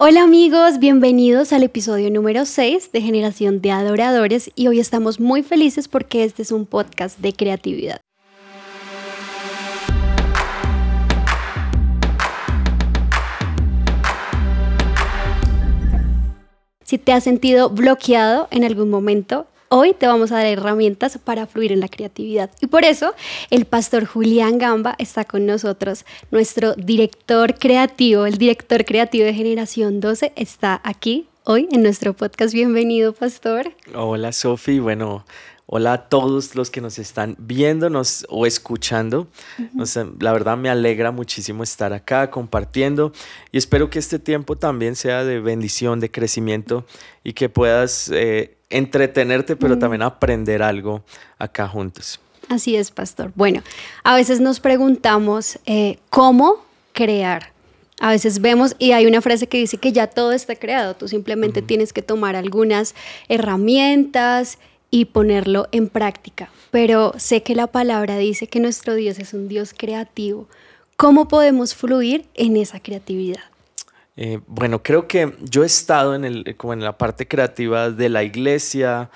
Hola amigos, bienvenidos al episodio número 6 de Generación de Adoradores y hoy estamos muy felices porque este es un podcast de creatividad. Si te has sentido bloqueado en algún momento, Hoy te vamos a dar herramientas para fluir en la creatividad. Y por eso el pastor Julián Gamba está con nosotros. Nuestro director creativo, el director creativo de Generación 12, está aquí hoy en nuestro podcast. Bienvenido, pastor. Hola, Sofi. Bueno, Hola a todos los que nos están viéndonos o escuchando. la verdad me alegra muchísimo estar acá compartiendo y espero que este tiempo también sea de bendición, de crecimiento y que puedas eh, entretenerte, pero mm. también aprender algo acá juntos. Así es, pastor. Bueno, a veces nos preguntamos eh, cómo crear. A veces vemos y hay una frase que dice que ya todo está creado, tú simplemente tienes que tomar algunas herramientas y ponerlo en práctica. Pero sé que la palabra dice que nuestro Dios es un Dios creativo. ¿Cómo podemos fluir en esa creatividad? Eh, bueno, creo que yo he estado en, el, como en la parte creativa de la iglesia,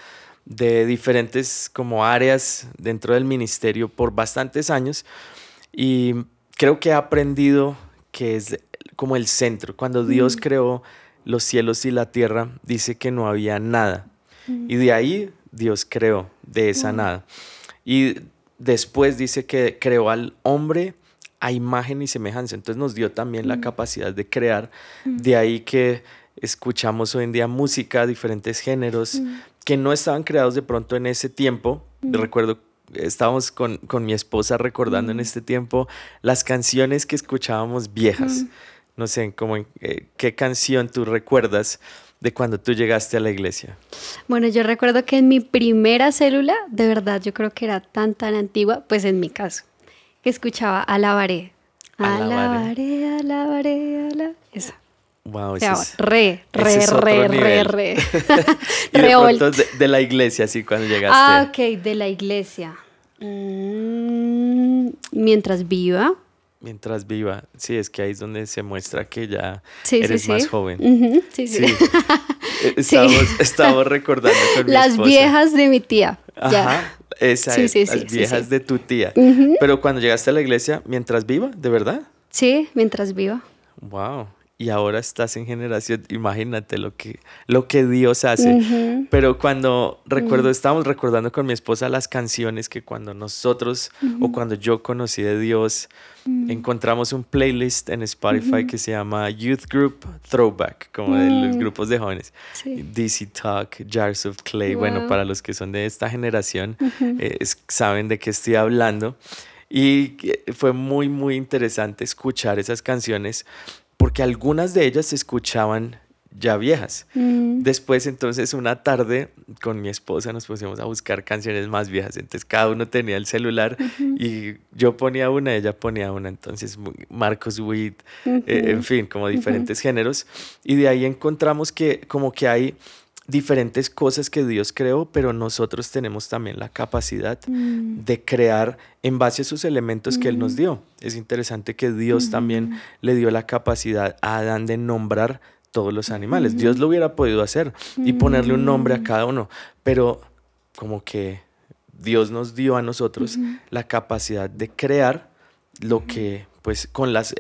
de diferentes como áreas dentro del ministerio por bastantes años y creo que he aprendido que es como el centro. Cuando Dios mm. creó los cielos y la tierra, dice que no había nada. Mm. Y de ahí Dios creó, de esa mm. nada. Y después dice que creó al hombre a imagen y semejanza. Entonces nos dio también la mm. capacidad de crear. Mm. De ahí que escuchamos hoy en día música, diferentes géneros, mm. que no estaban creados de pronto en ese tiempo. Recuerdo, estábamos con, mi esposa recordando en este tiempo las canciones que escuchábamos viejas. No sé, como, eh, ¿qué canción tú recuerdas? de cuando tú llegaste a la iglesia? Bueno, yo recuerdo que en mi primera célula, de verdad, yo creo que era tan, tan antigua, pues en mi caso, que escuchaba Alabaré. Alabaré, alabaré, alabaré. Esa. Wow, ese es, re, re, re, re, re, y de, pronto de, la iglesia, así cuando llegaste. Ah, ok, de la iglesia. Mm, mientras viva. Mientras viva. Sí, es que ahí es donde se muestra que ya eres más joven. sí, sí. Eh, estamos, estamos, recordando con mi Las viejas de mi tía. Ajá. Esa es, las viejas de tu tía. Pero cuando llegaste a la iglesia, mientras viva, ¿de verdad? Sí, mientras viva. Wow. Y ahora estás en generación, imagínate lo que, lo que Dios hace. Pero cuando recuerdo, estábamos recordando con mi esposa las canciones que cuando nosotros o cuando yo conocí de Dios, encontramos un playlist en Spotify que se llama Youth Group Throwback, como de los grupos de jóvenes. DC Talk, Jars of Clay. Bueno, para los que son de esta generación, eh, saben de qué estoy hablando. Y fue muy, muy interesante escuchar esas canciones porque algunas de ellas se escuchaban ya viejas. Mm. Después, entonces, una tarde con mi esposa nos pusimos a buscar canciones más viejas. Entonces, cada uno tenía el celular y yo ponía una, ella ponía una. Entonces, Marcos Witt, eh, en fin, como diferentes géneros. Y de ahí encontramos que como que hay diferentes cosas que Dios creó, pero nosotros tenemos también la capacidad mm. de crear en base a esos elementos que Él nos mm. dio. Es interesante que Dios también le dio la capacidad a Adán de nombrar todos los animales. Dios lo hubiera podido hacer y ponerle un nombre a mm. cada uno, pero como que Dios nos dio a nosotros la capacidad de crear lo que, pues, con las,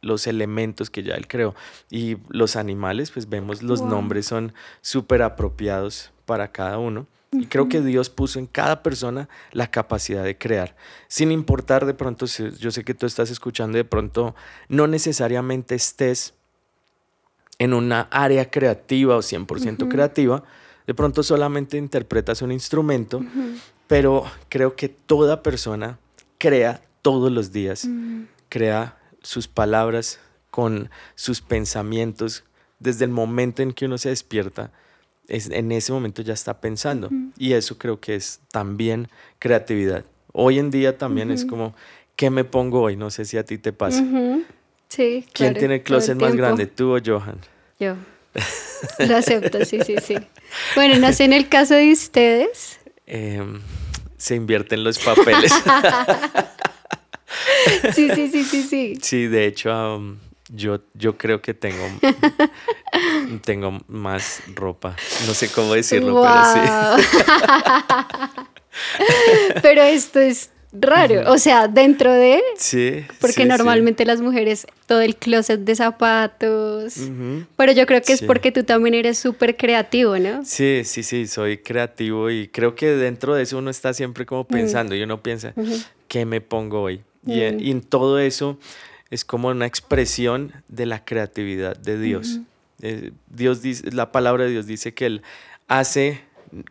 los elementos que ya Él creó. Y los animales, pues vemos los nombres son súper apropiados para cada uno. Y creo que Dios puso en cada persona la capacidad de crear, sin importar de pronto, yo sé que tú estás escuchando, de pronto no necesariamente estés en una área creativa o 100% creativa, de pronto solamente interpretas un instrumento, pero creo que toda persona crea todos los días, crea sus palabras con sus pensamientos desde el momento en que uno se despierta. Es, en ese momento ya está pensando y eso creo que es también creatividad. Hoy en día también es como, ¿qué me pongo hoy? No sé si a ti te pasa. Sí. ¿Quién tiene el closet más grande, tú o Johan? Yo. Lo acepto, sí, sí, sí. Bueno, no sé en el caso de ustedes. Em, se invierten los papeles. sí, sí, sí, sí, sí. Sí, de hecho, yo, yo creo que tengo Tengo más ropa. No sé cómo decirlo, pero sí. pero esto es raro. O sea, dentro de. Sí. Porque normalmente las mujeres, todo el closet de zapatos. Pero yo creo que es porque tú también eres súper creativo, ¿no? Sí, sí, sí, soy creativo y creo que dentro de eso uno está siempre como pensando y uno piensa, ¿qué me pongo hoy? y, en, todo eso es como una expresión de la creatividad de Dios. Eh, Dios dice, la palabra de Dios dice que Él hace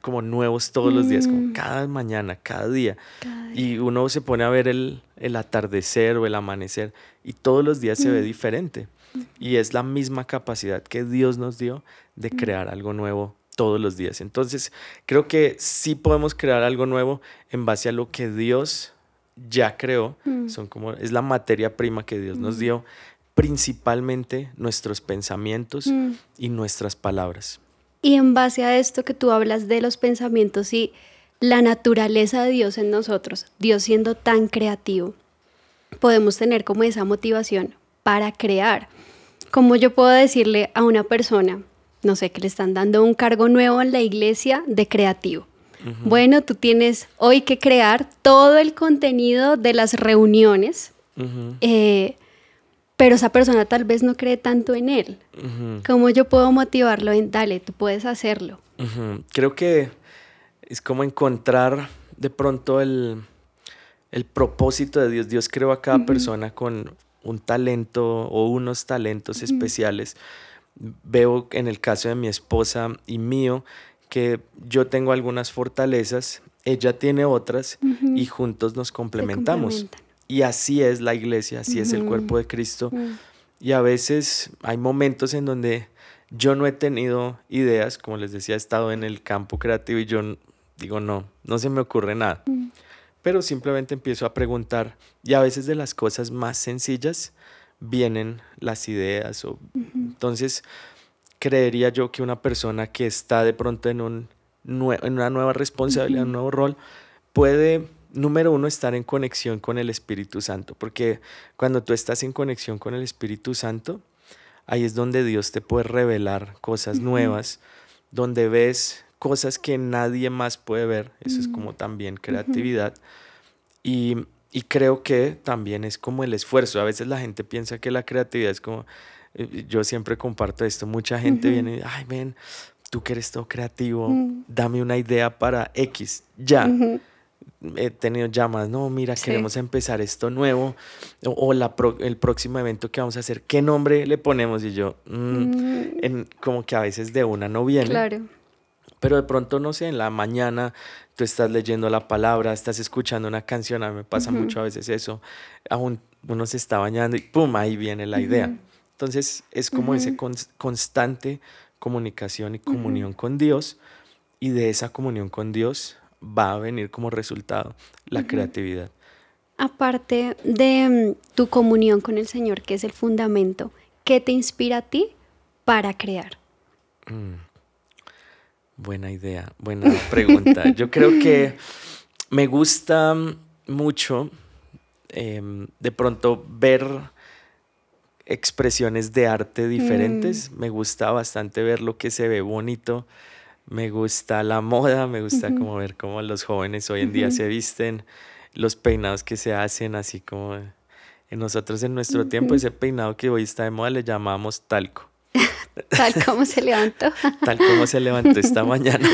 como nuevos todos los días, como mm. cada mañana, cada día. Y uno se pone a ver el, atardecer o el amanecer y todos los días se ve mm. diferente. Y es la misma capacidad que Dios nos dio de mm. crear algo nuevo todos los días. Entonces, creo que sí podemos crear algo nuevo en base a lo que Dios ya creó. Son como, es la materia prima que Dios nos dio, principalmente nuestros pensamientos y nuestras palabras. Y en base a esto que tú hablas de los pensamientos y la naturaleza de Dios en nosotros, Dios siendo tan creativo, podemos tener como esa motivación para crear. Como yo puedo decirle a una persona, no sé, que le están dando un cargo nuevo en la iglesia de creativo. Bueno, tú tienes hoy que crear todo el contenido de las reuniones pero esa persona tal vez no cree tanto en él. ¿Cómo yo puedo motivarlo en, dale, tú puedes hacerlo? Creo que es como encontrar de pronto el, propósito de Dios. Dios creó a cada persona con un talento o unos talentos especiales. Veo en el caso de mi esposa y mío que yo tengo algunas fortalezas, ella tiene otras y juntos nos complementamos. Y así es la iglesia, así es el cuerpo de Cristo. Y a veces hay momentos en donde yo no he tenido ideas, como les decía, he estado en el campo creativo y yo digo, no, no se me ocurre nada. Pero simplemente empiezo a preguntar y a veces de las cosas más sencillas vienen las ideas. O, Entonces, creería yo que una persona que está de pronto en, un, en una nueva responsabilidad, un nuevo rol, puede número uno, estar en conexión con el Espíritu Santo, porque cuando tú estás en conexión con el Espíritu Santo, ahí es donde Dios te puede revelar cosas nuevas, donde ves cosas que nadie más puede ver, eso es como también creatividad. y, creo que también es como el esfuerzo, a veces la gente piensa que la creatividad es como, eh, yo siempre comparto esto, mucha gente viene, ay, ven, tú que eres todo creativo, dame una idea para X, ya he tenido llamadas, no, mira, queremos empezar esto nuevo, o, la el próximo evento que vamos a hacer, ¿qué nombre le ponemos? Y yo, mm, mm. En, como que a veces de una no viene. Claro. Pero de pronto, no sé, en la mañana tú estás leyendo la palabra, estás escuchando una canción, a mí me pasa mucho a veces eso, aún uno se está bañando y ¡pum! Ahí viene la idea. Entonces es como esa constante comunicación y comunión con Dios y de esa comunión con Dios va a venir como resultado la creatividad. Aparte de mm, tu comunión con el Señor, que es el fundamento, ¿qué te inspira a ti para crear? Mm, buena idea, buena pregunta. Yo creo que me gusta mucho em, de pronto ver expresiones de arte diferentes. Mm. Me gusta bastante ver lo que se ve bonito me gusta la moda, me gusta como ver cómo los jóvenes hoy en día se visten, los peinados que se hacen, así como en nosotros en nuestro tiempo, ese peinado que hoy está de moda le llamamos talco. Tal como se levantó. Tal como se levantó esta mañana.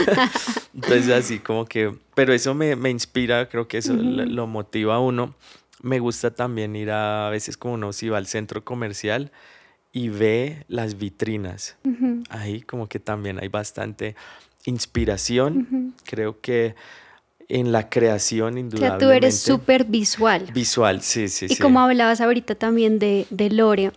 Entonces así como que, pero eso me, inspira, creo que eso lo, motiva a uno. Me gusta también ir a, a veces como uno si va al centro comercial y ve las vitrinas. Ahí como que también hay bastante inspiración. Creo que en la creación indudablemente. O sea, tú eres súper visual. Visual, sí, sí, y como hablabas ahorita también de, de Lore,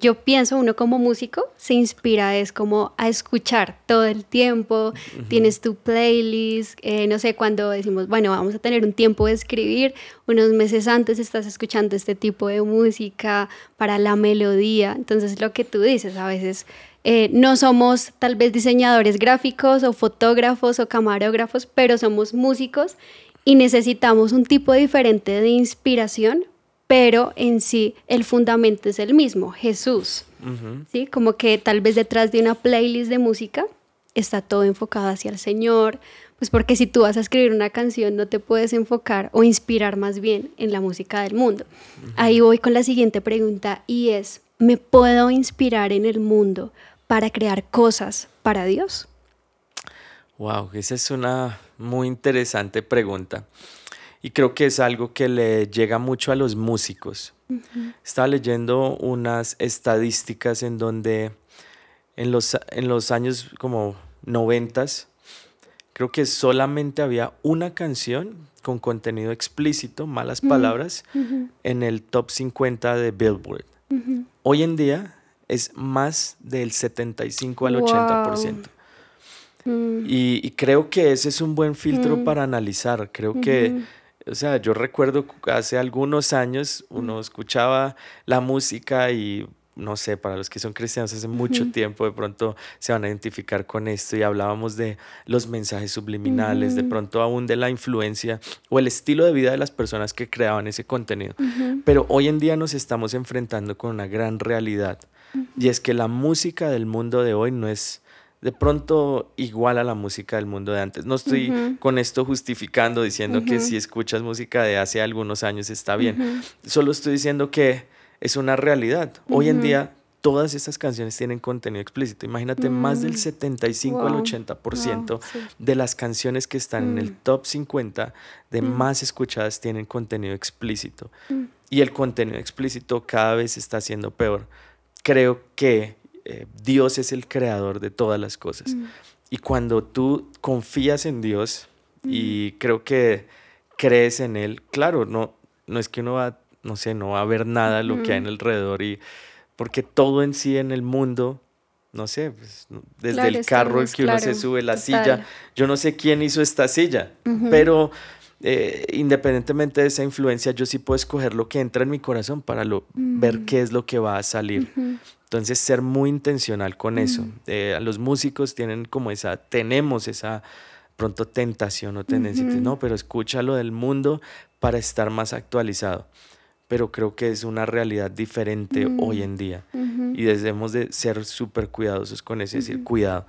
yo pienso, uno como músico se inspira, es como a escuchar todo el tiempo, tienes tu playlist, eh, no sé, cuando decimos, bueno, vamos a tener un tiempo de escribir, unos meses antes estás escuchando este tipo de música para la melodía, entonces lo que tú dices, a veces eh, no somos tal vez diseñadores gráficos o fotógrafos o camarógrafos, pero somos músicos y necesitamos un tipo diferente de inspiración pero en sí el fundamento es el mismo, Jesús. ¿sí? Como que tal vez detrás de una playlist de música está todo enfocado hacia el Señor, pues porque si tú vas a escribir una canción no te puedes enfocar o inspirar más bien en la música del mundo. Ahí voy con la siguiente pregunta y es, ¿me puedo inspirar en el mundo para crear cosas para Dios? Wow, esa es una muy interesante pregunta. Y creo que es algo que le llega mucho a los músicos. Estaba leyendo unas estadísticas en donde en los, en los años como noventas, creo que solamente había una canción con contenido explícito, malas palabras, en el top 50 de Billboard. Hoy en día es más del 75 al 80%. Mm. Y, creo que ese es un buen filtro mm. para analizar. Creo que, o sea, yo recuerdo hace algunos años uno escuchaba la música y no sé, para los que son cristianos hace mucho tiempo, de pronto se van a identificar con esto y hablábamos de los mensajes subliminales, de pronto aún de la influencia o el estilo de vida de las personas que creaban ese contenido. Pero hoy en día nos estamos enfrentando con una gran realidad y es que la música del mundo de hoy no es de pronto igual a la música del mundo de antes. No estoy con esto justificando, diciendo que si escuchas música de hace algunos años está bien. Solo estoy diciendo que es una realidad. Hoy en día todas estas canciones tienen contenido explícito. Imagínate, más del 75 mm. al 80% de las canciones que están en el mm. top 50 de mm. más escuchadas tienen contenido explícito. Y el contenido explícito cada vez está siendo peor. Creo que eh, Dios es el creador de todas las cosas. Y cuando tú confías en Dios y creo que crees en Él, claro, no, no es que uno va no sé, no va a haber nada lo que hay en alrededor y porque todo en sí en el mundo, no sé, pues, desde el carro que uno se sube, la silla, yo no sé quién hizo esta silla, pero eh, independientemente de esa influencia, yo sí puedo escoger lo que entra en mi corazón para lo, ver mm. qué es lo que va a salir. Entonces, ser muy intencional con eso. Eh, los músicos tienen como esa, tenemos esa pronto tentación o tendencia, no, pero escucha lo del mundo para estar más actualizado pero creo que es una realidad diferente mm, hoy en día y debemos de ser súper cuidadosos con eso, decir, cuidado,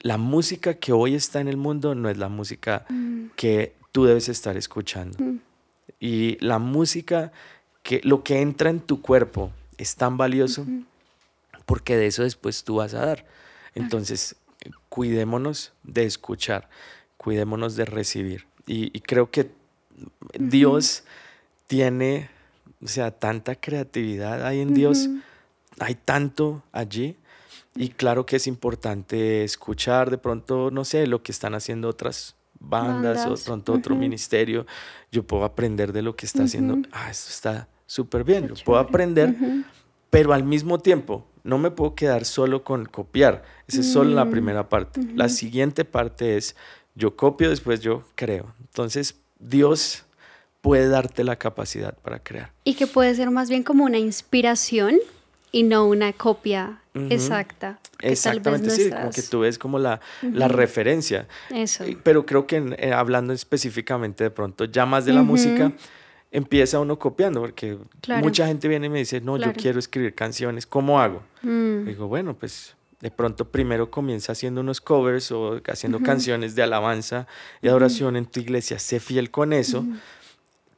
la música que hoy está en el mundo no es la música mm. que tú debes estar escuchando. Mm. Y la música, que lo que entra en tu cuerpo es tan valioso porque de eso después tú vas a dar. Entonces, cuidémonos de escuchar, cuidémonos de recibir. Y, y creo que Dios tiene o sea, tanta creatividad hay en Dios, hay tanto allí. Y claro que es importante escuchar de pronto, no sé, lo que están haciendo otras bandas, o pronto otro ministerio. Yo puedo aprender de lo que está haciendo. Ah, esto está súper bien. Yo puedo aprender, pero al mismo tiempo no me puedo quedar solo con copiar. Esa es solo la mm, primera parte. La siguiente parte es yo copio, después yo creo. Entonces, Dios puede darte la capacidad para crear. Y que puede ser más bien como una inspiración y no una copia exacta. Exactamente, sí, como que tú ves como la, la referencia. Eso. Pero creo que eh, hablando específicamente de pronto ya más de la música, empieza uno copiando, porque mucha gente viene y me dice, no, yo quiero escribir canciones, ¿cómo hago? Mm. Digo, bueno, pues de pronto primero comienza haciendo unos covers o haciendo canciones de alabanza y adoración en tu iglesia, sé fiel con eso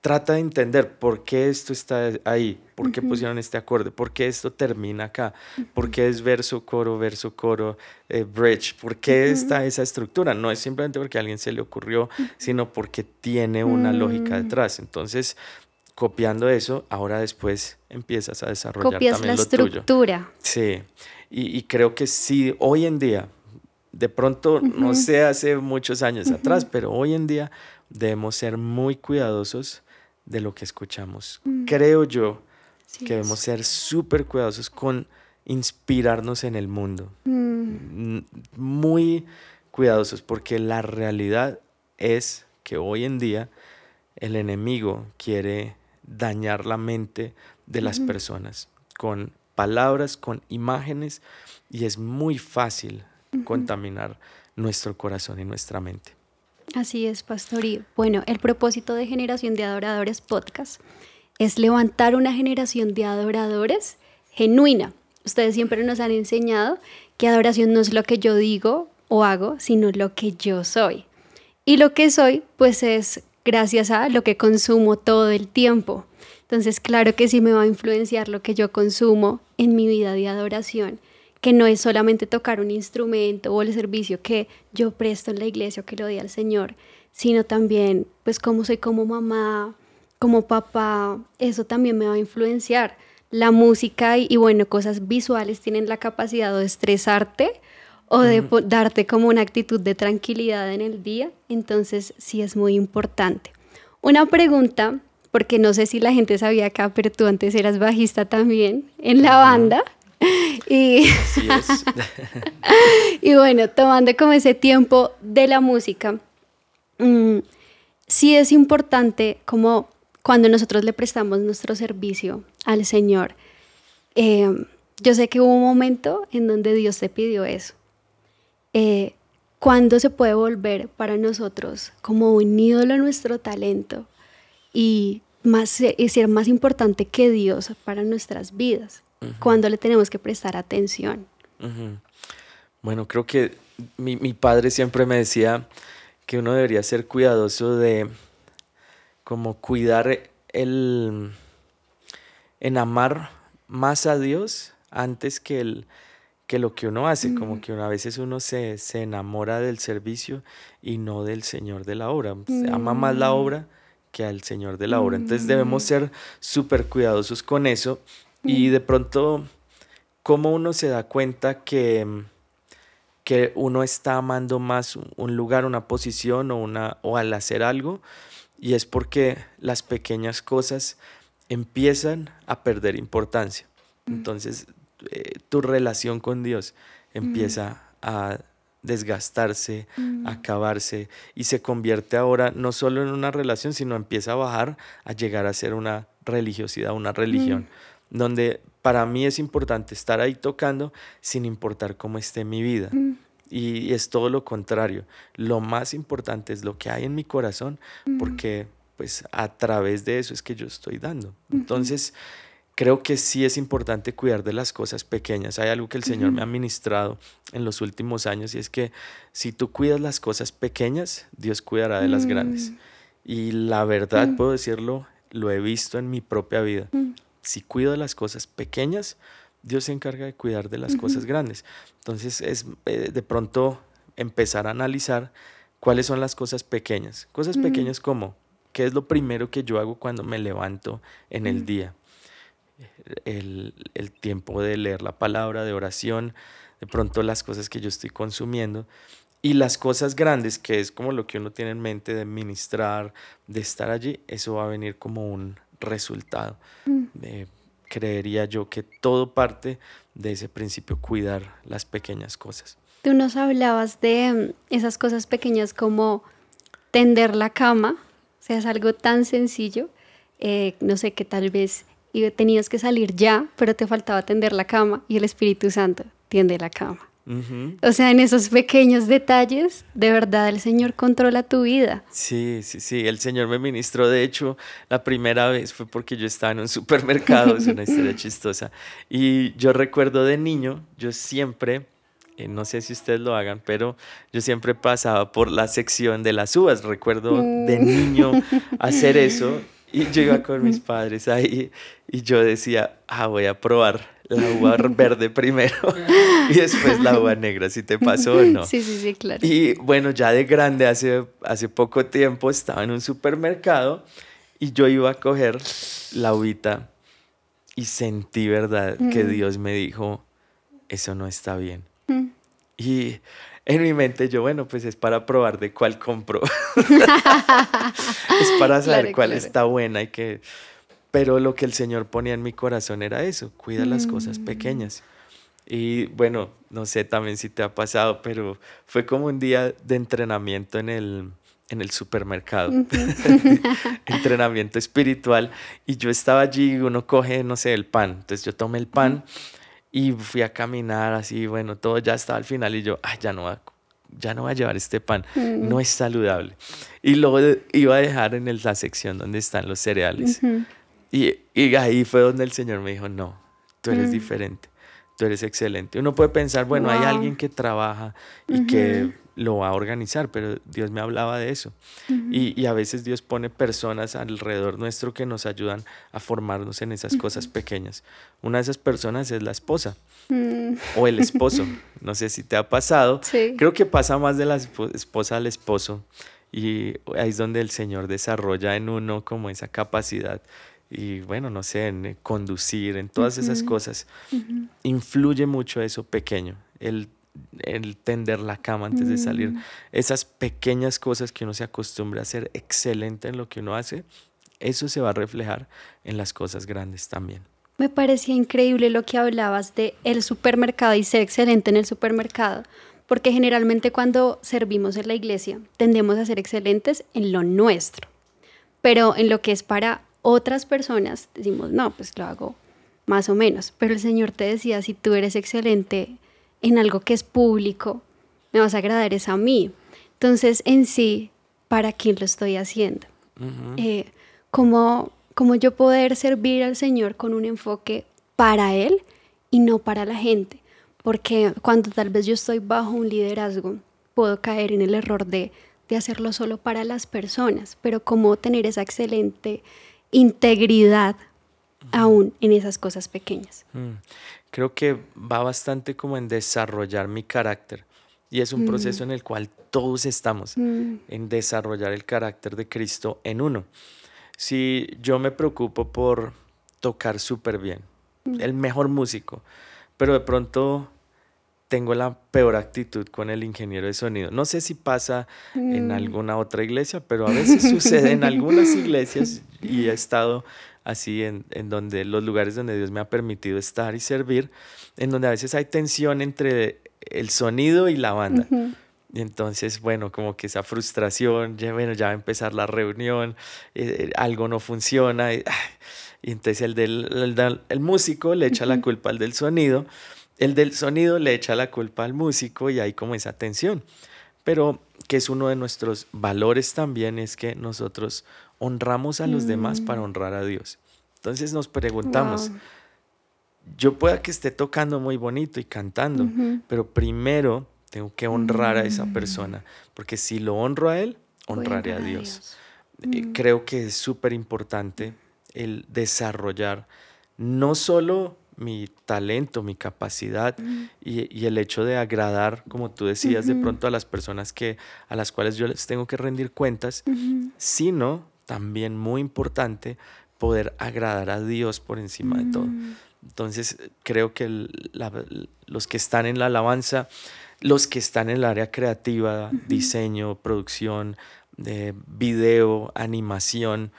trata de entender por qué esto está ahí, por qué pusieron este acorde, por qué esto termina acá, por qué es verso, coro, verso, coro, eh, bridge, por qué está esa estructura. No es simplemente porque a alguien se le ocurrió, sino porque tiene una lógica mm. detrás. Entonces, copiando eso, ahora después empiezas a desarrollar también la lo estructura. Sí, y, creo que sí, hoy en día, de pronto, no sé, hace muchos años atrás, pero hoy en día debemos ser muy cuidadosos de lo que escuchamos. Mm. Creo yo que debemos ser súper cuidadosos con inspirarnos en el mundo. Mm. Muy cuidadosos porque la realidad es que hoy en día el enemigo quiere dañar la mente de las personas con palabras, con imágenes y es muy fácil contaminar nuestro corazón y nuestra mente. Así es, Pastor. Bueno, el propósito de Generación de Adoradores Podcast es levantar una generación de adoradores genuina. Ustedes siempre nos han enseñado que adoración no es lo que yo digo o hago, sino lo que yo soy. Y lo que soy, pues es gracias a lo que consumo todo el tiempo. Entonces, claro que sí me va a influenciar lo que yo consumo en mi vida de adoración, que no es solamente tocar un instrumento o el servicio que yo presto en la iglesia o que lo doy al Señor, sino también, pues, cómo soy como mamá, como papá, eso también me va a influenciar. La música y, bueno, cosas visuales tienen la capacidad de estresarte o de darte como una actitud de tranquilidad en el día, entonces sí es muy importante. Una pregunta, porque no sé si la gente sabía acá, pero tú antes eras bajista también en la banda. Y, y bueno, tomando como ese tiempo de la música, mm, sí es importante como cuando nosotros le prestamos nuestro servicio al Señor. Eh, yo sé que hubo un momento en donde Dios te pidió eso. Eh, ¿Cuándo se puede volver para nosotros como un ídolo nuestro talento y, más, y ser más importante que Dios para nuestras vidas? ¿Cuándo le tenemos que prestar atención? Bueno, creo que mi, mi padre siempre me decía que uno debería ser cuidadoso de como cuidar el en amar más a Dios antes que el que lo que uno hace, como que a veces uno se, se, enamora del servicio y no del Señor de la obra. ama más la obra que al Señor de la obra. Entonces debemos ser súper cuidadosos con eso y de pronto, ¿cómo uno se da cuenta que, que uno está amando más un lugar, una posición o, una, o al hacer algo? Y es porque las pequeñas cosas empiezan a perder importancia. Entonces, eh, tu relación con Dios empieza a desgastarse, a acabarse y se convierte ahora no solo en una relación, sino empieza a bajar a llegar a ser una religiosidad, una religión, donde para mí es importante estar ahí tocando sin importar cómo esté mi vida. Y es todo lo contrario. Lo más importante es lo que hay en mi corazón, porque pues a través de eso es que yo estoy dando. Entonces, creo que sí es importante cuidar de las cosas pequeñas. Hay algo que el Señor me ha ministrado en los últimos años y es que si tú cuidas las cosas pequeñas, Dios cuidará de las grandes. Mm. Y la verdad, mm. puedo decirlo, lo he visto en mi propia vida. Mm. Si cuido de las cosas pequeñas, Dios se encarga de cuidar de las cosas grandes. Entonces es eh, de pronto empezar a analizar cuáles son las cosas pequeñas. Cosas pequeñas como, ¿qué es lo primero que yo hago cuando me levanto en el día? el, tiempo de leer la palabra, de oración, de pronto las cosas que yo estoy consumiendo y las cosas grandes, que es como lo que uno tiene en mente de ministrar, de estar allí, eso va a venir como un resultado. Mm. creería yo que todo parte de ese principio, cuidar las pequeñas cosas. Tú nos hablabas de mm, esas cosas pequeñas como tender la cama, o sea, es algo tan sencillo, eh, no sé, que tal vez tenías que salir ya, pero te faltaba tender la cama y el Espíritu Santo tiende la cama. O sea, en esos pequeños detalles, de verdad el Señor controla tu vida. Sí, sí, sí, el Señor me ministró. De hecho, la primera vez fue porque yo estaba en un supermercado, es una historia chistosa. Y yo recuerdo de niño, yo siempre, eh, no sé si ustedes lo hagan, pero yo siempre pasaba por la sección de las uvas. Recuerdo de mm. niño hacer eso y yo iba con mis padres ahí y yo decía, ah, voy a probar la uva verde primero y después la uva negra, si te pasó o no. Sí, sí, sí, claro. Y bueno, ya de grande, hace, hace poco tiempo, estaba en un supermercado y yo iba a coger la uvita y sentí, ¿verdad?, que Dios me dijo, eso no está bien. Y en mi mente yo, bueno, pues es para probar de cuál compro. es para saber cuál está buena y que... Pero lo que el Señor ponía en mi corazón era eso, cuida las cosas mm. pequeñas. Y bueno, no sé también si te ha pasado, pero fue como un día de entrenamiento en el, en el supermercado, entrenamiento espiritual. Y yo estaba allí, uno coge, no sé, el pan. Entonces yo tomé el pan. Y fui a caminar así, bueno, todo ya estaba al final y yo, ay, ya no va, ya no voy a llevar este pan, mm. no es saludable. Y luego iba a dejar en la sección donde están los cereales. Y, y ahí fue donde el Señor me dijo, no, tú eres mm. diferente, tú eres excelente. Uno puede pensar, bueno, hay alguien que trabaja y que lo va a organizar, pero Dios me hablaba de eso. y, a veces Dios pone personas alrededor nuestro que nos ayudan a formarnos en esas cosas pequeñas. Una de esas personas es la esposa mm. o el esposo. No sé si te ha pasado. Creo que pasa más de la esposa al esposo. Y ahí es donde el Señor desarrolla en uno como esa capacidad y bueno, no sé, en conducir, en todas esas cosas. Influye mucho eso pequeño, el el tender la cama antes de salir. Mm. Esas pequeñas cosas que uno se acostumbra a ser excelente en lo que uno hace, eso se va a reflejar en las cosas grandes también. Me parecía increíble lo que hablabas de el supermercado y ser excelente en el supermercado, porque generalmente cuando servimos en la iglesia tendemos a ser excelentes en lo nuestro, pero en lo que es para otras personas decimos, no, pues lo hago más o menos, pero el Señor te decía, si tú eres excelente en algo que es público, me vas a agradar es a mí. Entonces, en sí, ¿para quién lo estoy haciendo? Eh, ¿cómo, yo poder servir al Señor con un enfoque para Él y no para la gente? Porque cuando tal vez yo estoy bajo un liderazgo, puedo caer en el error de, de hacerlo solo para las personas, pero cómo tener esa excelente integridad aún en esas cosas pequeñas. Mm creo que va bastante como en desarrollar mi carácter. Y es un proceso mm. en el cual todos estamos, mm. en desarrollar el carácter de Cristo en uno. Si yo me preocupo por tocar súper bien, el mejor músico, pero de pronto tengo la peor actitud con el ingeniero de sonido. No sé si pasa en alguna otra iglesia, pero a veces sucede en algunas iglesias y he estado así en, en, donde los lugares donde Dios me ha permitido estar y servir, en donde a veces hay tensión entre el sonido y la banda. Y entonces, bueno, como que esa frustración, ya, bueno, ya va a empezar la reunión, eh, algo no funciona. Y, entonces el, del, el, músico le echa la culpa al del sonido, el del sonido le echa la culpa al músico y hay como esa tensión. Pero que es uno de nuestros valores también, es que nosotros honramos a los demás para mm. honrar a Dios. Entonces nos preguntamos, yo pueda que esté tocando muy bonito y cantando, pero primero tengo que honrar a esa mm. persona, porque si lo honro a Él, honraré a Dios. Eh, mm. Creo que es súper importante el desarrollar no solo mi talento, mi capacidad y, el hecho de agradar, como tú decías, de pronto a las personas que, a las cuales yo les tengo que rendir cuentas, sino también muy importante poder agradar a Dios por encima de todo. Mm. Entonces creo que los que están en la alabanza, los que están en el área creativa, diseño, producción, de video, animación,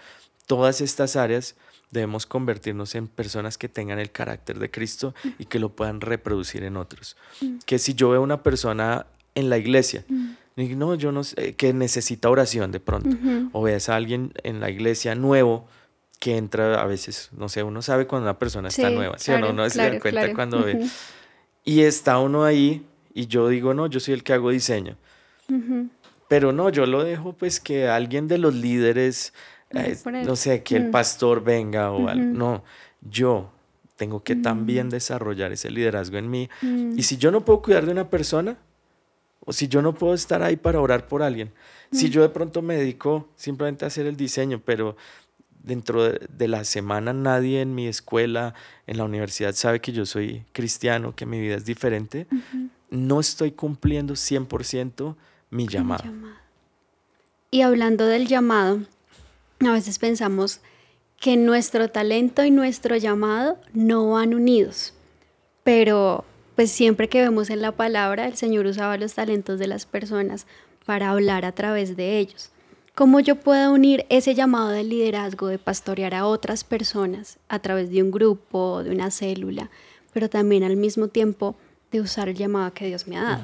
todas estas áreas debemos convertirnos en personas que tengan el carácter de Cristo y que lo puedan reproducir en otros. Mm. Que si yo veo una persona en la iglesia, mm. no, yo no sé, que necesita oración de pronto, o veas a alguien en la iglesia nuevo que entra a veces, no sé, uno sabe cuando una persona está nueva, ¿sí o no? Uno se da cuenta cuando ve. Y está uno ahí y yo digo, no, yo soy el que hago diseño. Pero no, yo lo dejo pues que alguien de los líderes eh, no sé, que el mm. pastor venga o algo. No, yo tengo que también mm. desarrollar ese liderazgo en mí. Mm. Y si yo no puedo cuidar de una persona, o si yo no puedo estar ahí para orar por alguien, si yo de pronto me dedico simplemente a hacer el diseño, pero dentro de, la semana nadie en mi escuela, en la universidad sabe que yo soy cristiano, que mi vida es diferente, no estoy cumpliendo 100% mi llamado. Y hablando del llamado, a veces pensamos que nuestro talento y nuestro llamado no van unidos, pero pues siempre que vemos en la palabra, el Señor usaba los talentos de las personas para hablar a través de ellos. ¿Cómo yo puedo unir ese llamado de liderazgo, de pastorear a otras personas a través de un grupo, de una célula, pero también al mismo tiempo de usar el llamado que Dios me ha dado?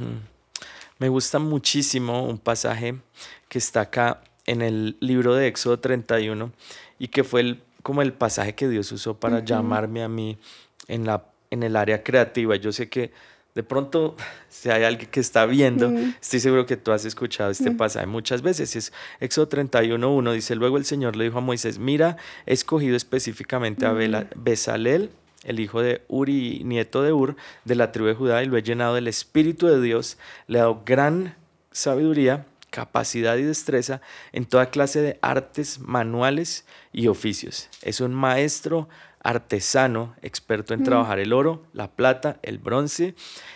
Me gusta muchísimo un pasaje que está acá en el libro de Éxodo 31 y que fue el, como el pasaje que Dios usó para llamarme a mí en, la, en el área creativa. Yo sé que de pronto, si hay alguien que está viendo, estoy seguro que tú has escuchado este pasaje muchas veces. Es Éxodo 31.1, dice, luego el Señor le dijo a Moisés, mira, he escogido específicamente a Besalel, el hijo de Uri, nieto de Ur, de la tribu de Judá, y lo he llenado del Espíritu de Dios, le he dado gran sabiduría, capacidad y destreza en toda clase de artes manuales y oficios. Es un maestro artesano, experto en mm. trabajar el oro, la plata, el bronce,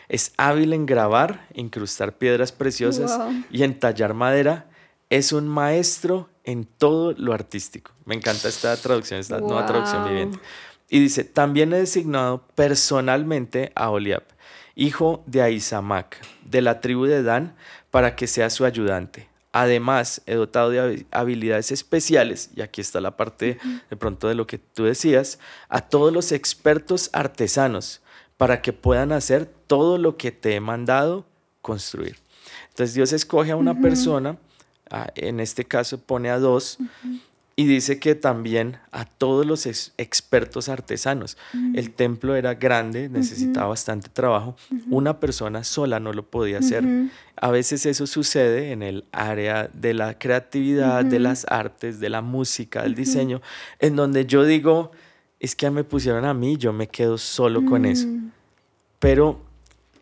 es hábil en grabar, incrustar piedras preciosas y en tallar madera, es un maestro en todo lo artístico. Me encanta esta traducción, esta nueva traducción viviente. Y dice, también he designado personalmente a Oliab, hijo de Aizamac, de la tribu de Dan, para que sea su ayudante. Además, he dotado de habilidades especiales, y aquí está la parte de pronto de lo que tú decías, a todos los expertos artesanos para que puedan hacer todo lo que te he mandado construir. Entonces Dios escoge a una persona, en este caso pone a dos, y dice que también a todos los expertos artesanos. El templo era grande, necesitaba bastante trabajo. Una persona sola no lo podía hacer. A veces eso sucede en el área de la creatividad, de las artes, de la música, del diseño, en donde yo digo, es que me pusieron a mí, yo me quedo solo con eso. Pero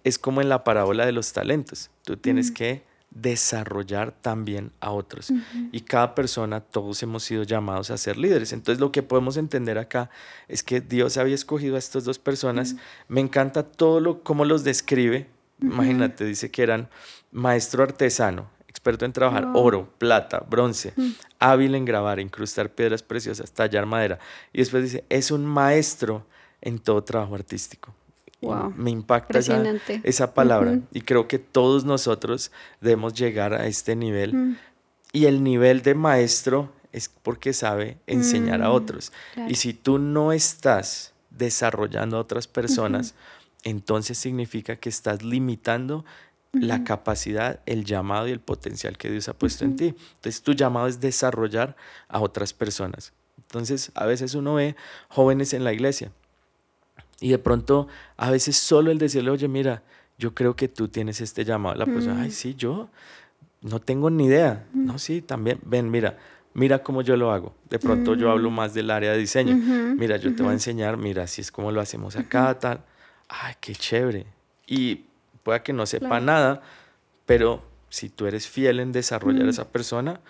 es como en la parábola de los talentos. Tú tienes que desarrollar también a otros. Y cada persona, todos hemos sido llamados a ser líderes. Entonces lo que podemos entender acá es que Dios había escogido a estas dos personas. Me encanta todo lo cómo los describe. Imagínate, dice que eran maestro artesano, experto en trabajar oro, plata, bronce, hábil en grabar, incrustar piedras preciosas, tallar madera. Y después dice, es un maestro en todo trabajo artístico. Me impacta esa, palabra. Y creo que todos nosotros debemos llegar a este nivel. Mm. Y el nivel de maestro es porque sabe enseñar a mm, otros. Y si tú no estás desarrollando a otras personas, entonces significa que estás limitando la capacidad, el llamado y el potencial que Dios ha puesto en ti. Entonces tu llamado es desarrollar a otras personas. Entonces a veces uno ve jóvenes en la iglesia y de pronto, a veces solo el decirle, oye, mira, yo creo que tú tienes este llamado. La persona, ay, mm. sí, yo no tengo ni idea. Mm. No, sí, también, ven, mira, mira cómo yo lo hago. De pronto yo hablo mm. más del área de diseño. Mira, yo te voy a enseñar, mira, así es como lo hacemos acá, tal. Ay, qué chévere. Y pueda que no sepa nada, pero si tú eres fiel en desarrollar a esa persona,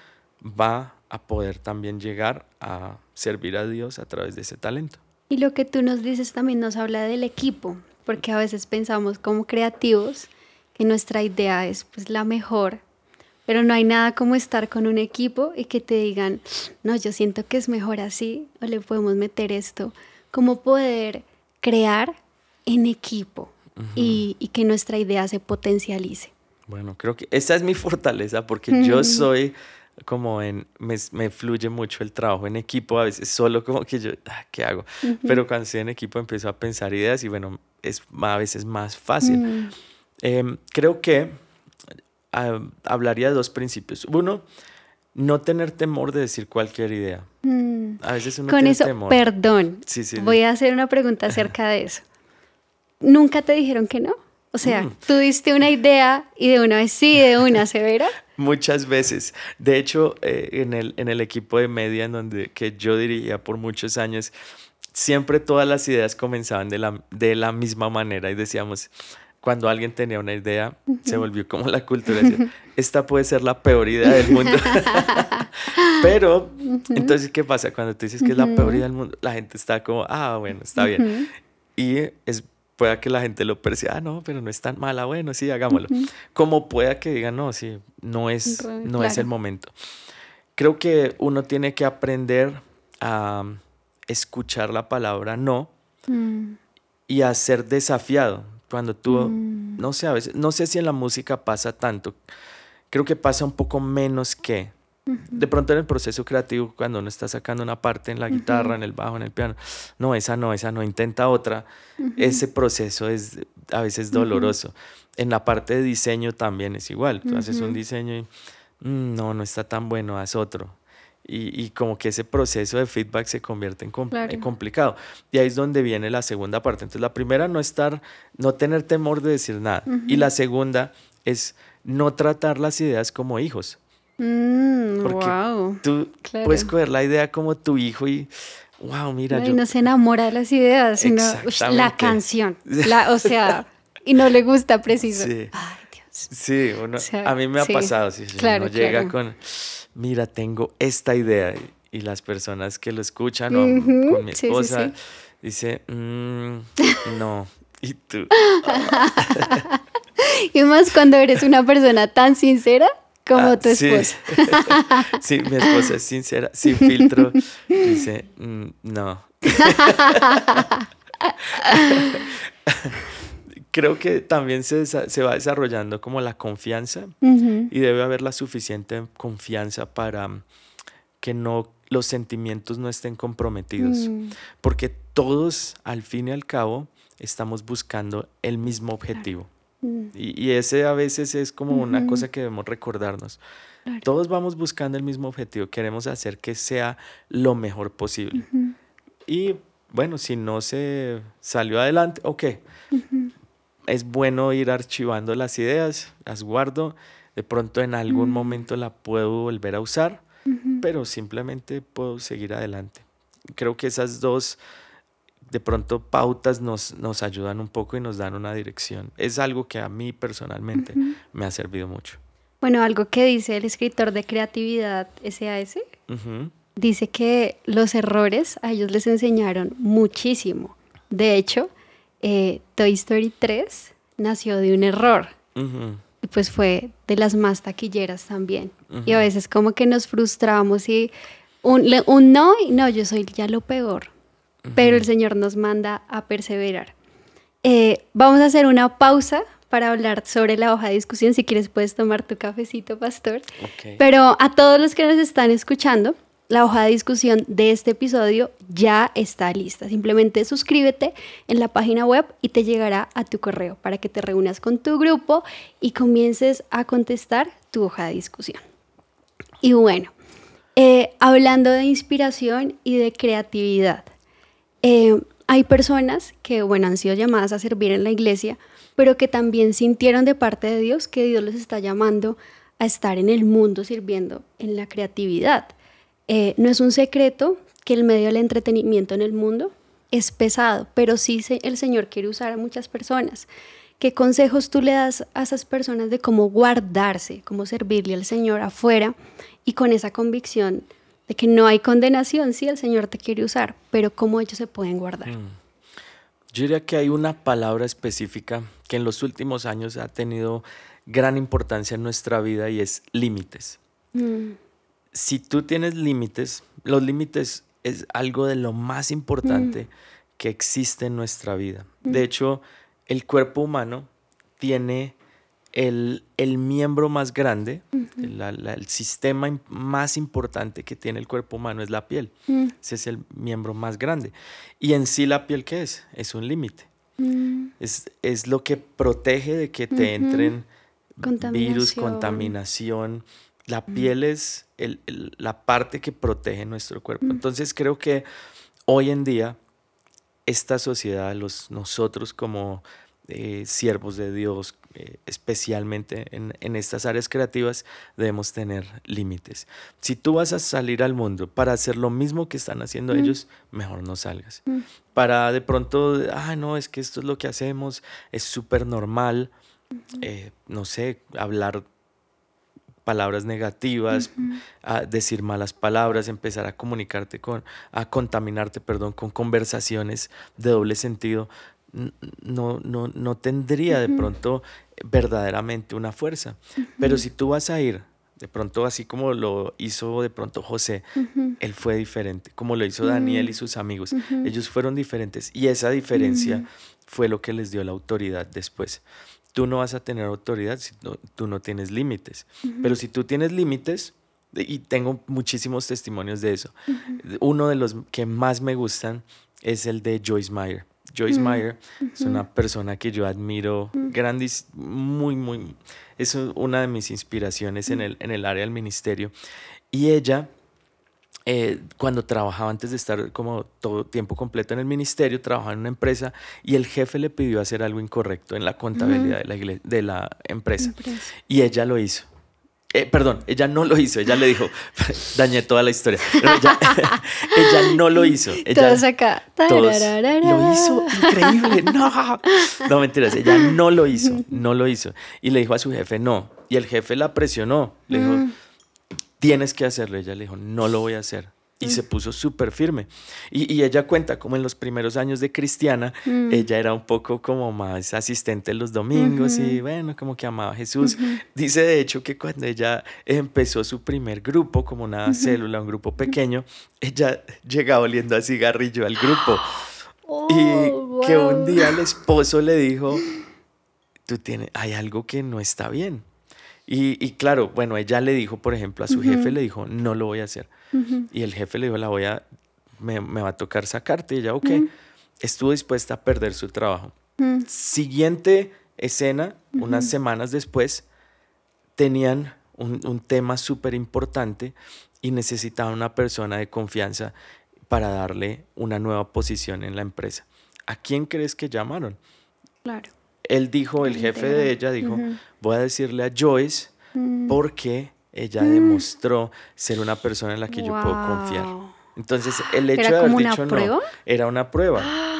va a poder también llegar a servir a Dios a través de ese talento. Y lo que tú nos dices también nos habla del equipo, porque a veces pensamos como creativos que nuestra idea es pues la mejor, pero no hay nada como estar con un equipo y que te digan, no, yo siento que es mejor así, o le podemos meter esto, como poder crear en equipo y, que nuestra idea se potencialice. Bueno, creo que esa es mi fortaleza porque yo soy como en, me, me, fluye mucho el trabajo en equipo, a veces solo como que yo, ah, ¿qué hago? Pero cuando estoy en equipo empiezo a pensar ideas y bueno, es a veces más fácil. Mm. Em, creo que ah, hablaría de dos principios. Uno, no tener temor de decir cualquier idea. Mm. A veces uno Con eso, perdón, sí, sí, voy a hacer una pregunta acerca de eso. ¿Nunca te dijeron que no? O sea, mm. tú diste una idea y de una vez sí, de una severa. Muchas veces. De hecho, eh, en, el, en el equipo de media en donde, que yo dirigía por muchos años, siempre todas las ideas comenzaban de la, de la misma manera y decíamos, cuando alguien tenía una idea, se volvió como la cultura. Esta puede ser la peor idea del mundo. Pero, entonces, ¿qué pasa? Cuando tú dices que es la peor idea del mundo, la gente está como, ah, bueno, está bien. Y es pueda que la gente lo perciba, ah, no, pero no es tan mala, bueno, sí, hagámoslo. Como pueda que digan, no, sí, no es, no es el momento. Creo que uno tiene que aprender a escuchar la palabra no mm. y a ser desafiado. Cuando tú, mm. no sé, a veces, no sé si en la música pasa tanto, creo que pasa un poco menos que, de pronto en el proceso creativo, cuando uno está sacando una parte en la guitarra, en el bajo, en el piano, no, esa no, esa no, intenta otra, ese proceso es a veces doloroso. En la parte de diseño también es igual, tú haces un diseño y mm, no, no está tan bueno, haz otro. y, como que ese proceso de feedback se convierte en, complicado. Y ahí es donde viene la segunda parte. Entonces, la primera, no estar, no tener temor de decir nada. Y la segunda es no tratar las ideas como hijos. Mm, wow. tú puedes coger la idea como tu hijo y, wow, mira. Y no se enamora de las ideas, sino la canción. La, o sea, y no le gusta preciso. Sí. Ay, Dios. Sí, uno, a mí me ha pasado. Sí, claro, uno llega con mira, tengo esta idea. Y las personas que lo escuchan, o con mi esposa, dice, mm, no. Y tú. y más cuando eres una persona tan sincera como ah, tu esposa. Sí. mi esposa es sincera, sin filtro. Dice, mm, no. creo que también se, se, va desarrollando como la confianza y debe haber la suficiente confianza para que no los sentimientos no estén comprometidos, mm. porque todos al fin y al cabo estamos buscando el mismo objetivo. Mm. Y, ese a veces es como una cosa que debemos recordarnos. Todos vamos buscando el mismo objetivo, queremos hacer que sea lo mejor posible. Y bueno, si no se salió adelante, ok, es bueno ir archivando las ideas, las guardo, de pronto en algún mm. momento la puedo volver a usar, pero simplemente puedo seguir adelante. Creo que esas dos, de pronto, pautas nos, nos ayudan un poco y nos dan una dirección. Es algo que a mí personalmente me ha servido mucho. Bueno, algo que dice el escritor de creatividad SAS, dice que los errores a ellos les enseñaron muchísimo. De hecho, eh, Toy Story 3 nació de un error. Y pues fue de las más taquilleras también. Y a veces como que nos frustramos y un, no y no, yo soy ya lo peor. Pero el Señor nos manda a perseverar. Eh, vamos a hacer una pausa para hablar sobre la hoja de discusión. Si quieres puedes tomar tu cafecito, pastor. Pero a todos los que nos están escuchando, la hoja de discusión de este episodio ya está lista. Simplemente suscríbete en la página web y te llegará a tu correo para que te reúnas con tu grupo y comiences a contestar tu hoja de discusión. Y bueno, eh, hablando de inspiración y de creatividad, eh, hay personas que, bueno, han sido llamadas a servir en la iglesia, pero que también sintieron de parte de Dios que Dios les está llamando a estar en el mundo sirviendo en la creatividad. Eh, no es un secreto que el medio del entretenimiento en el mundo es pesado, pero sí el Señor quiere usar a muchas personas. ¿Qué consejos tú le das a esas personas de cómo guardarse, cómo servirle al Señor afuera y con esa convicción de que no hay condenación? Sí, el Señor te quiere usar, pero cómo ellos se pueden guardar. Mm. Yo diría que hay una palabra específica que en los últimos años ha tenido gran importancia en nuestra vida y es límites. Mm si tú tienes límites, los límites es algo de lo más importante mm. que existe en nuestra vida. De hecho, el cuerpo humano tiene el, miembro más grande, el sistema más importante que tiene el cuerpo humano es la piel. Mm. Ese es el miembro más grande. Y en sí la piel, ¿qué es? Es un límite. Es, es, lo que protege de que te entren virus, contaminación, la piel es la parte que protege nuestro cuerpo. Entonces creo que hoy en día esta sociedad, los, nosotros como eh, siervos de Dios, eh, especialmente en, estas áreas creativas, debemos tener límites. Si tú vas a salir al mundo para hacer lo mismo que están haciendo ellos, mejor no salgas. Para de pronto, ah, no, es que esto es lo que hacemos, es súper normal, eh, no sé, hablar palabras negativas, a decir malas palabras, empezar a comunicarte con, a contaminarte, perdón, con conversaciones de doble sentido, no, no, no tendría de pronto verdaderamente una fuerza. Pero si tú vas a ir, de pronto así como lo hizo de pronto José, él fue diferente, como lo hizo Daniel y sus amigos, ellos fueron diferentes y esa diferencia fue lo que les dio la autoridad después. Tú no vas a tener autoridad si tú no tienes límites. Pero si tú tienes límites, y tengo muchísimos testimonios de eso, uno de los que más me gustan es el de Joyce Meyer. Joyce Meyer es una persona que yo admiro, grandis, muy, muy, es una de mis inspiraciones en el, en el área del ministerio. Y ella eh, cuando trabajaba antes de estar como todo tiempo completo en el ministerio, trabajaba en una empresa y el jefe le pidió hacer algo incorrecto en la contabilidad de, la de la empresa. Y ella lo hizo. Eh, perdón, ella no lo hizo, ella le dijo, dañé toda la historia. ella, no lo hizo. Ella, todos acá. lo hizo increíble. No, no mentiras, ella no lo hizo, no lo hizo. Y le dijo a su jefe, no. Y el jefe la presionó. Le dijo, mm tienes que hacerlo. Ella le dijo, no lo voy a hacer. Y se puso súper firme. Y, ella cuenta como en los primeros años de cristiana, mm. ella era un poco como más asistente los domingos y bueno, como que amaba a Jesús. Dice de hecho que cuando ella empezó su primer grupo, como una célula, un grupo pequeño, ella llegaba oliendo a cigarrillo al grupo. y que un día el esposo le dijo, tú tienes, hay algo que no está bien. Y, claro, bueno, ella le dijo, por ejemplo, a su jefe, le dijo, no lo voy a hacer. Y el jefe le dijo, la voy a, me, va a tocar sacarte. Y ella, ok, estuvo dispuesta a perder su trabajo. Siguiente escena, unas semanas después, tenían un, un tema súper importante y necesitaban una persona de confianza para darle una nueva posición en la empresa. ¿A quién crees que llamaron? Claro él dijo, el jefe de ella dijo, voy a decirle a Joyce mm. porque ella mm. demostró ser una persona en la que yo puedo confiar. Entonces, el hecho de haber dicho no era una prueba.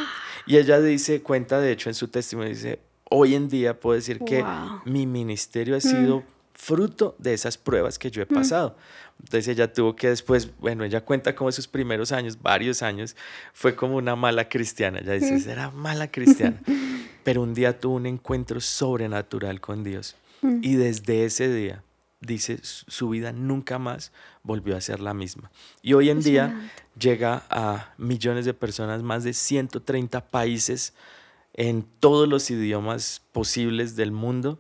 Y ella dice, cuenta de hecho en su testimonio, dice, hoy en día puedo decir que mi ministerio ha sido mm. fruto de esas pruebas que yo he pasado. Entonces ella tuvo que después, bueno, ella cuenta como esos primeros años, varios años, fue como una mala cristiana. Ella dice, era mala cristiana. Pero un día tuvo un encuentro sobrenatural con Dios. Mm. Y desde ese día, dice, su vida nunca más volvió a ser la misma. Y hoy en día llega a millones de personas, más de 130 países, en todos los idiomas posibles del mundo,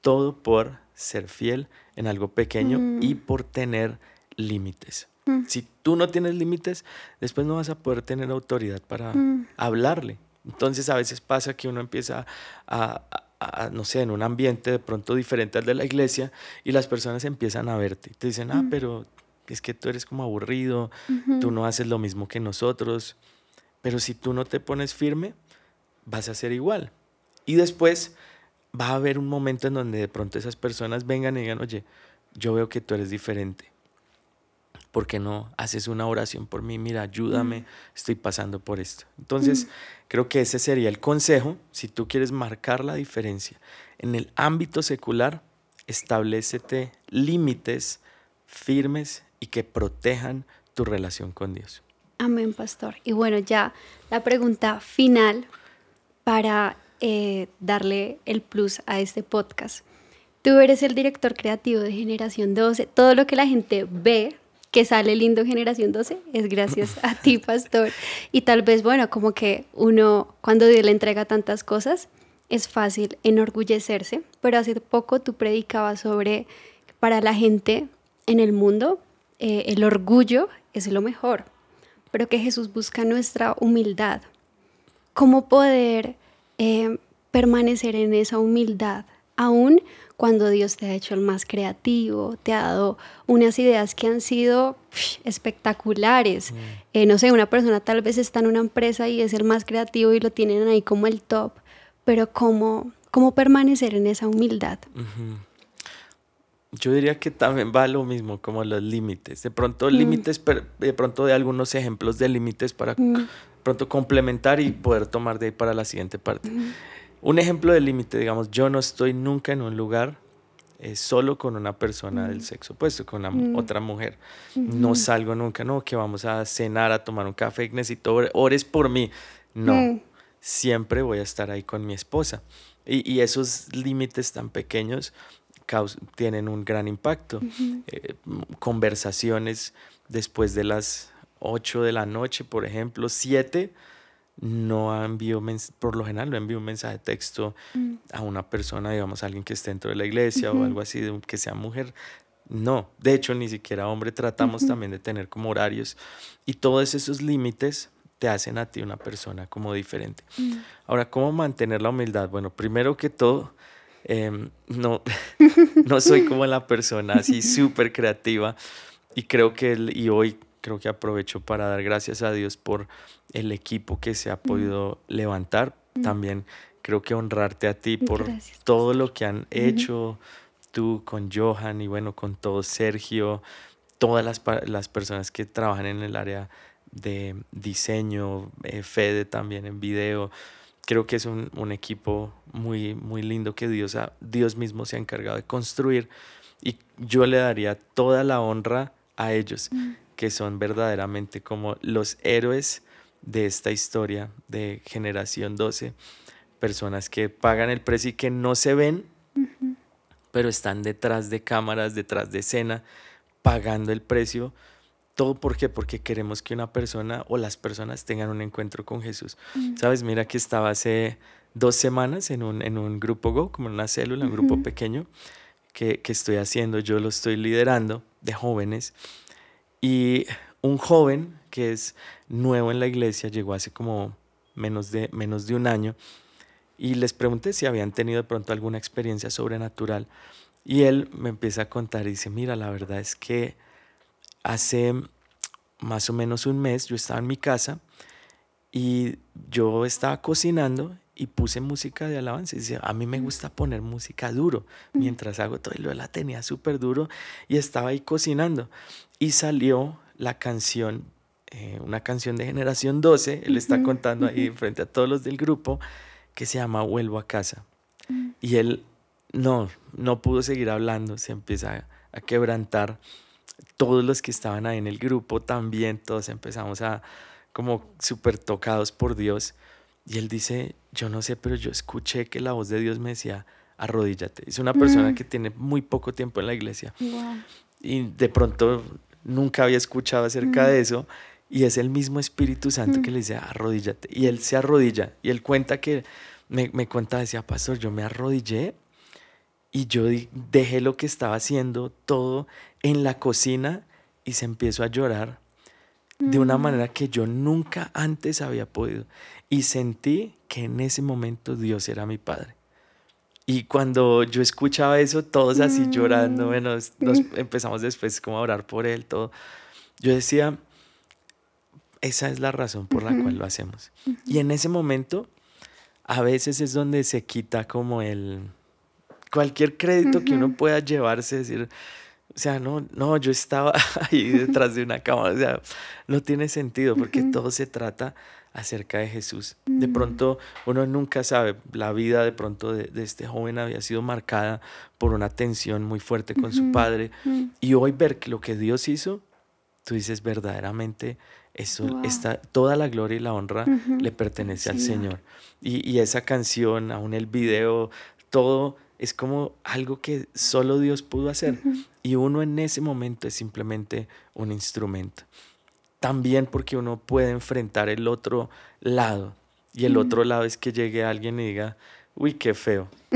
todo por ser fiel en algo pequeño mm. y por tener límites. Mm. Si tú no tienes límites, después no vas a poder tener autoridad para hablarle. Entonces a veces pasa que uno empieza a, no sé, en un ambiente de pronto diferente al de la iglesia y las personas empiezan a verte. Te dicen, ah, pero es que tú eres como aburrido, tú no haces lo mismo que nosotros. Pero si tú no te pones firme, vas a ser igual. Y después va a haber un momento en donde de pronto esas personas vengan y digan, oye, yo veo que tú eres diferente. ¿por qué no haces una oración por mí? Mira, ayúdame, mm. estoy pasando por esto. Entonces, mm. creo que ese sería el consejo. Si tú quieres marcar la diferencia en el ámbito secular, establecete límites firmes y que protejan tu relación con Dios. Amén, pastor. Y bueno, ya la pregunta final para eh, darle el plus a este podcast. Tú eres el director creativo de Generación 12. Todo lo que la gente ve que sale lindo Generación 12 es gracias a ti, pastor. Y tal vez, bueno, como que uno, cuando Dios le entrega tantas cosas, es fácil enorgullecerse, pero hace poco tú predicabas sobre, para la gente en el mundo, eh, el orgullo es lo mejor, pero que Jesús busca nuestra humildad. ¿Cómo poder eh, permanecer en esa humildad, aún cuando Dios te ha hecho el más creativo, te ha dado unas ideas que han sido espectaculares. Mm. Eh, no sé, una persona tal vez está en una empresa y es el más creativo y lo tienen ahí como el top, pero ¿cómo, cómo permanecer en esa humildad? Yo diría que también va lo mismo, como los límites. De pronto, mm. límites, de pronto de algunos ejemplos de límites para mm. Pronto complementar y poder tomar de ahí para la siguiente parte. Un ejemplo de límite, digamos, yo no estoy nunca en un lugar eh, solo con una persona del sexo opuesto, con mm. otra mujer. No salgo nunca, no, que vamos a cenar, a tomar un café, necesito ores por mí. No, mm. siempre voy a estar ahí con mi esposa. Y, esos límites tan pequeños tienen un gran impacto. Eh, conversaciones después de las 8 de la noche, por ejemplo, 7 no envío, por lo general no envío un mensaje de texto mm. a una persona, digamos, alguien que esté dentro de la iglesia o algo así, que sea mujer. No, de hecho, ni siquiera hombre tratamos también de tener como horarios y todos esos límites te hacen a ti una persona como diferente. Mm. Ahora, ¿cómo mantener la humildad? Bueno, primero que todo, em, no, no soy como la persona así súper creativa y creo que, y hoy creo que aprovecho para dar gracias a Dios por el equipo que se ha podido levantar. También creo que honrarte a ti por todo lo que han hecho tú con Johan y bueno, con todo Sergio, todas las, las personas que trabajan en el área de diseño, eh, Fede también en video. Creo que es un, un, equipo muy, muy lindo que Dios, Dios mismo se ha encargado de construir y yo le daría toda la honra a ellos, mm. Que son verdaderamente como los héroes de esta historia de generación 12, personas que pagan el precio y que no se ven, pero están detrás de cámaras, detrás de escena, pagando el precio todo por qué? Porque queremos que una persona o las personas tengan un encuentro con Jesús. Mm. Sabes, mira que estaba hace dos semanas en un, en un grupo Go, como en una célula, un grupo pequeño que, que estoy haciendo, yo lo estoy liderando de jóvenes. Y un joven que es nuevo en la iglesia, llegó hace como menos de, menos de un año, y les pregunté si habían tenido de pronto alguna experiencia sobrenatural. Y él me empieza a contar y dice, mira, la verdad es que hace más o menos un mes yo estaba en mi casa y yo estaba cocinando y puse música de alabanza. Y dice, a mí me gusta poner música duro mientras hago todo. Y lo la tenía súper duro y estaba ahí cocinando. Y salió la canción, eh, una canción de Generación 12, él está contando ahí frente a todos los del grupo, que se llama Vuelvo a casa. Y él no, no pudo seguir hablando, se empieza a quebrantar todos los que estaban ahí en el grupo también, todos empezamos a como súper tocados por Dios. Y él dice, yo no sé, pero yo escuché que la voz de Dios me decía, arrodíllate. Es una persona mm. que tiene muy poco tiempo en la iglesia. Y de pronto nunca había escuchado acerca mm. de eso. Y es el mismo Espíritu Santo que le dice, arrodíllate. Y él se arrodilla. Y él cuenta que, me, me cuenta, decía, pastor, yo me arrodillé y yo dejé lo que estaba haciendo todo en la cocina y se empezó a llorar de una mm. manera que yo nunca antes había podido. Y sentí que en ese momento Dios era mi Padre. Y cuando yo escuchaba eso, todos así llorando, mm. bueno, nos empezamos después como a orar por él, todo. Yo decía, esa es la razón por la cual lo hacemos. Y en ese momento, a veces es donde se quita como el, cualquier crédito que uno pueda llevarse, decir, o sea, no, no, yo estaba ahí detrás de una cámara, o sea, no tiene sentido porque todo se trata acerca de Jesús. De pronto uno nunca sabe, la vida de pronto de, este joven había sido marcada por una tensión muy fuerte con su padre y hoy ver que lo que Dios hizo, tú dices verdaderamente, eso está, toda la gloria y la honra le pertenece al Señor. Y, y, esa canción, aún el video, todo es como algo que solo Dios pudo hacer. Y uno en ese momento es simplemente un instrumento. También porque uno puede enfrentar el otro lado. Y el otro lado es que llegue alguien y diga, uy, qué feo.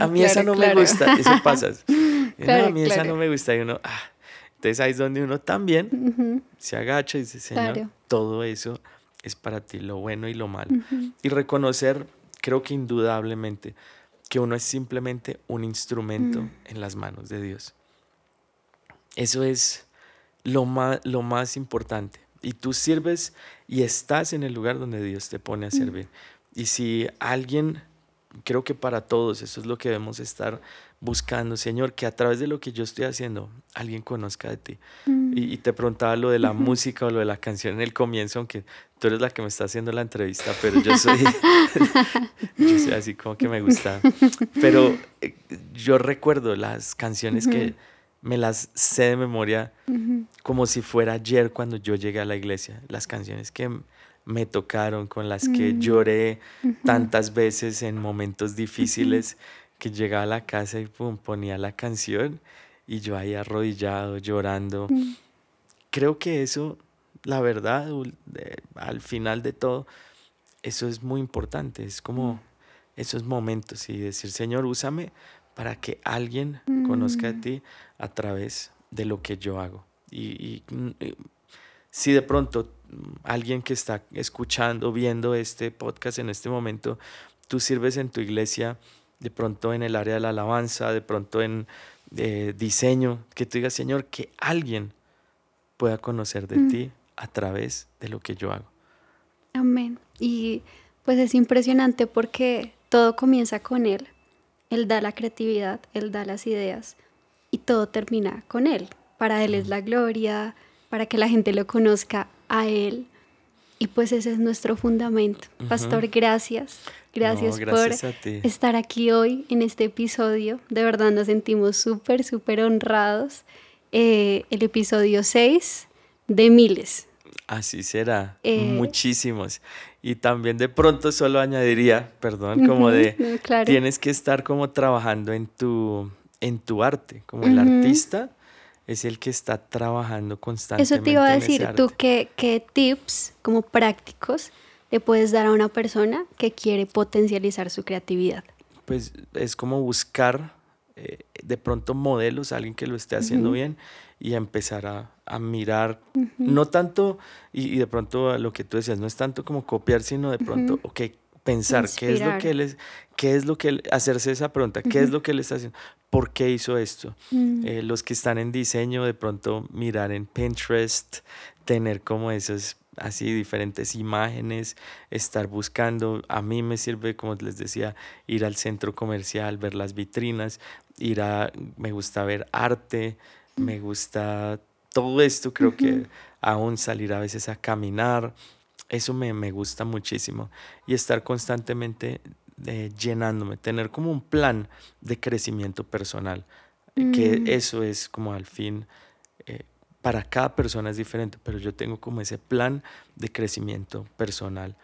a mí, esa no me gusta, eso pasa. a mí esa no me gusta. Y uno, ah. Entonces ahí es donde uno también se agacha y dice, Señor, todo eso es para ti, lo bueno y lo malo. Y reconocer creo que indudablemente que uno es simplemente un instrumento mm. en las manos de Dios. Eso es lo más, lo más importante. Y tú sirves y estás en el lugar donde Dios te pone a mm. servir. Y si alguien, creo que para todos eso es lo que debemos estar buscando, Señor, que a través de lo que yo estoy haciendo, alguien conozca de ti. Mm. Y, te preguntaba lo de la música o lo de la canción en el comienzo, aunque tú eres la que me está haciendo la entrevista, pero yo soy, yo soy así como que me gusta. Pero eh, yo recuerdo las canciones que me las sé de memoria como si fuera ayer cuando yo llegué a la iglesia, las canciones que me tocaron, con las que mm. lloré tantas veces en momentos difíciles que llegaba a la casa y ponía la canción y yo ahí arrodillado, llorando. Mm. Creo que eso, la verdad, al final de todo, eso es muy importante. Es como mm. esos momentos y decir, Señor, úsame para que alguien conozca a mm. ti a través de lo que yo hago. Y, y, si de pronto alguien que está escuchando, viendo este podcast en este momento, tú sirves en tu iglesia de pronto en el área de la alabanza, de pronto en eh, diseño, que tú digas, Señor, que alguien pueda conocer de mm. ti a través de lo que yo hago. Amén. Y pues es impresionante porque todo comienza con Él. Él da la creatividad, Él da las ideas y todo termina con Él. Para Él es la gloria, para que la gente lo conozca a Él. Y pues ese es nuestro fundamento. Pastor, gracias. Gracias, por estar aquí hoy en este episodio. De verdad nos sentimos súper, súper honrados. Eh, el episodio 6 de miles. Así será, eh, muchísimos. Y también de pronto solo añadiría, perdón, como de tienes que estar como trabajando en tu, en tu arte, como el artista es el que está trabajando constantemente. Eso te iba a decir, tú qué, qué tips como prácticos le puedes dar a una persona que quiere potencializar su creatividad. Pues es como buscar eh, de pronto modelos, alguien que lo esté haciendo bien y empezar a, a mirar, no tanto, y, de pronto lo que tú decías, no es tanto como copiar, sino de pronto, ok, pensar qué es lo que él es, qué es lo que él, hacerse esa pregunta, qué es lo que él está haciendo, por qué hizo esto. Mm. Eh, los que están en diseño, de pronto mirar en Pinterest, tener como esos así diferentes imágenes, estar buscando. A mí me sirve, como les decía, ir al centro comercial, ver las vitrinas, ir a, me gusta ver arte, me gusta todo esto, creo que aún salir a veces a caminar, eso me, me gusta muchísimo. Y estar constantemente eh, llenándome, tener como un plan de crecimiento personal, que mm. eso es como al fin para cada persona es diferente, pero yo tengo como ese plan de crecimiento personal.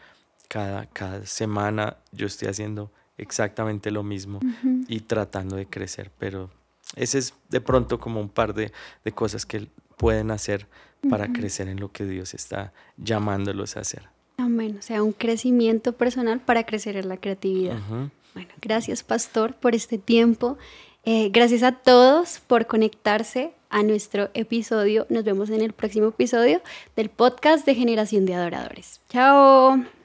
Cada, cada semana yo estoy haciendo exactamente lo mismo y tratando de crecer, pero ese es de pronto como un par de, de cosas que pueden hacer para crecer en lo que Dios está llamándolos a hacer. Amén, o sea, un crecimiento personal para crecer en la creatividad. Bueno, gracias pastor por este tiempo. Eh, gracias a todos por conectarse a nuestro episodio. Nos vemos en el próximo episodio del podcast de Generación de Adoradores. Chao.